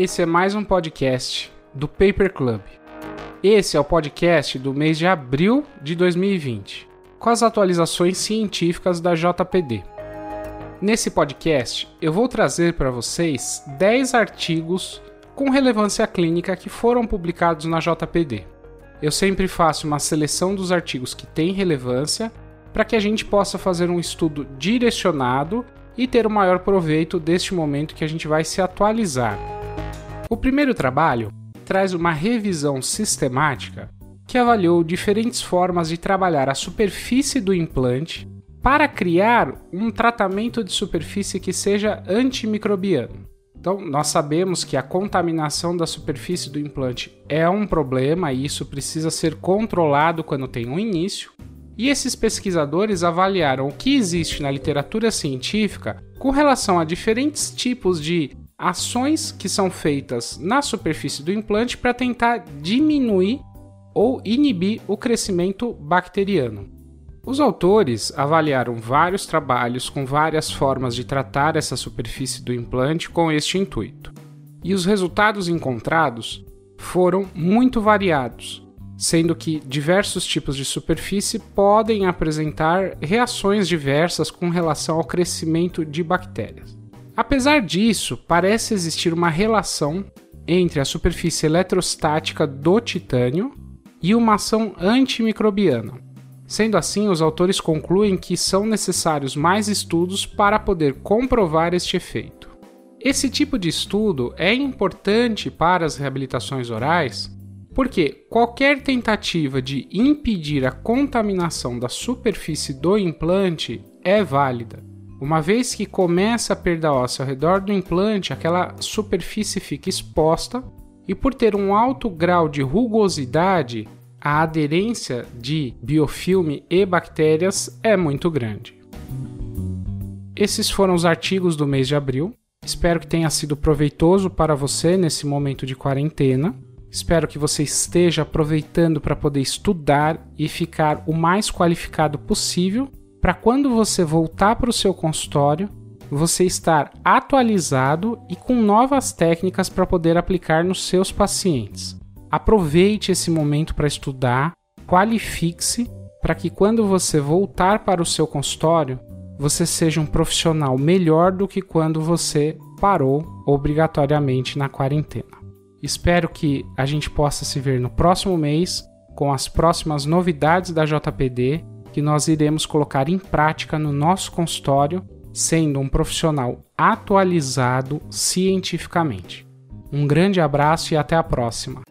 Esse é mais um podcast do Paper Club. Esse é o podcast do mês de abril de 2020, com as atualizações científicas da JPD. Nesse podcast, eu vou trazer para vocês 10 artigos com relevância clínica que foram publicados na JPD. Eu sempre faço uma seleção dos artigos que têm relevância para que a gente possa fazer um estudo direcionado e ter o maior proveito deste momento que a gente vai se atualizar. O primeiro trabalho traz uma revisão sistemática que avaliou diferentes formas de trabalhar a superfície do implante para criar um tratamento de superfície que seja antimicrobiano. Então, nós sabemos que a contaminação da superfície do implante é um problema e isso precisa ser controlado quando tem um início. E esses pesquisadores avaliaram o que existe na literatura científica com relação a diferentes tipos de ações que são feitas na superfície do implante para tentar diminuir ou inibir o crescimento bacteriano. Os autores avaliaram vários trabalhos com várias formas de tratar essa superfície do implante com este intuito. E os resultados encontrados foram muito variados, sendo que diversos tipos de superfície podem apresentar reações diversas com relação ao crescimento de bactérias. Apesar disso, parece existir uma relação entre a superfície eletrostática do titânio e uma ação antimicrobiana. Sendo assim, os autores concluem que são necessários mais estudos para poder comprovar este efeito. Esse tipo de estudo é importante para as reabilitações orais porque qualquer tentativa de impedir a contaminação da superfície do implante é válida. Uma vez que começa a perda óssea ao redor do implante, aquela superfície fica exposta e, por ter um alto grau de rugosidade, a aderência de biofilme e bactérias é muito grande. Esses foram os artigos do mês de abril. Espero que tenha sido proveitoso para você nesse momento de quarentena. Espero que você esteja aproveitando para poder estudar e ficar o mais qualificado possível para quando você voltar para o seu consultório, você estar atualizado e com novas técnicas para poder aplicar nos seus pacientes. Aproveite esse momento para estudar, qualifique-se para que quando você voltar para o seu consultório, você seja um profissional melhor do que quando você parou obrigatoriamente na quarentena. Espero que a gente possa se ver no próximo mês com as próximas novidades da JPD que nós iremos colocar em prática no nosso consultório, sendo um profissional atualizado cientificamente. Um grande abraço e até a próxima!